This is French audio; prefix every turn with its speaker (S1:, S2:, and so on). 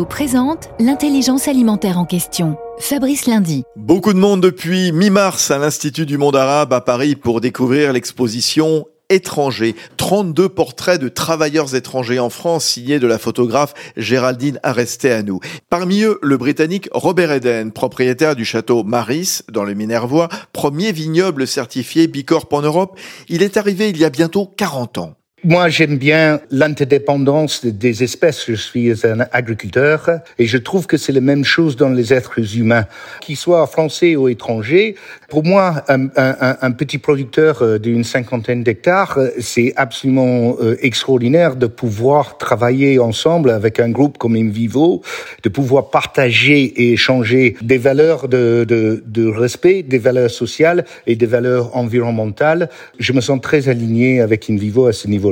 S1: Présente l'intelligence alimentaire en question. Fabrice Lundi.
S2: Beaucoup de monde depuis mi-mars à l'Institut du monde arabe à Paris pour découvrir l'exposition étrangers. 32 portraits de travailleurs étrangers en France signés de la photographe Géraldine Aresteanu. Parmi eux, le Britannique Robert Eden, propriétaire du château Maris dans le Minervois, premier vignoble certifié Bicorp en Europe. Il est arrivé il y a bientôt 40 ans.
S3: Moi, j'aime bien l'interdépendance des espèces. Je suis un agriculteur et je trouve que c'est la même chose dans les êtres humains, qu'ils soient français ou étrangers. Pour moi, un, petit producteur euh, d'une cinquantaine d'hectares, euh, c'est absolument euh, extraordinaire de pouvoir travailler ensemble avec un groupe comme Invivo, de pouvoir partager et échanger des valeurs de, de, de respect, des valeurs sociales et des valeurs environnementales. Je me sens très aligné avec Invivo à ce niveau.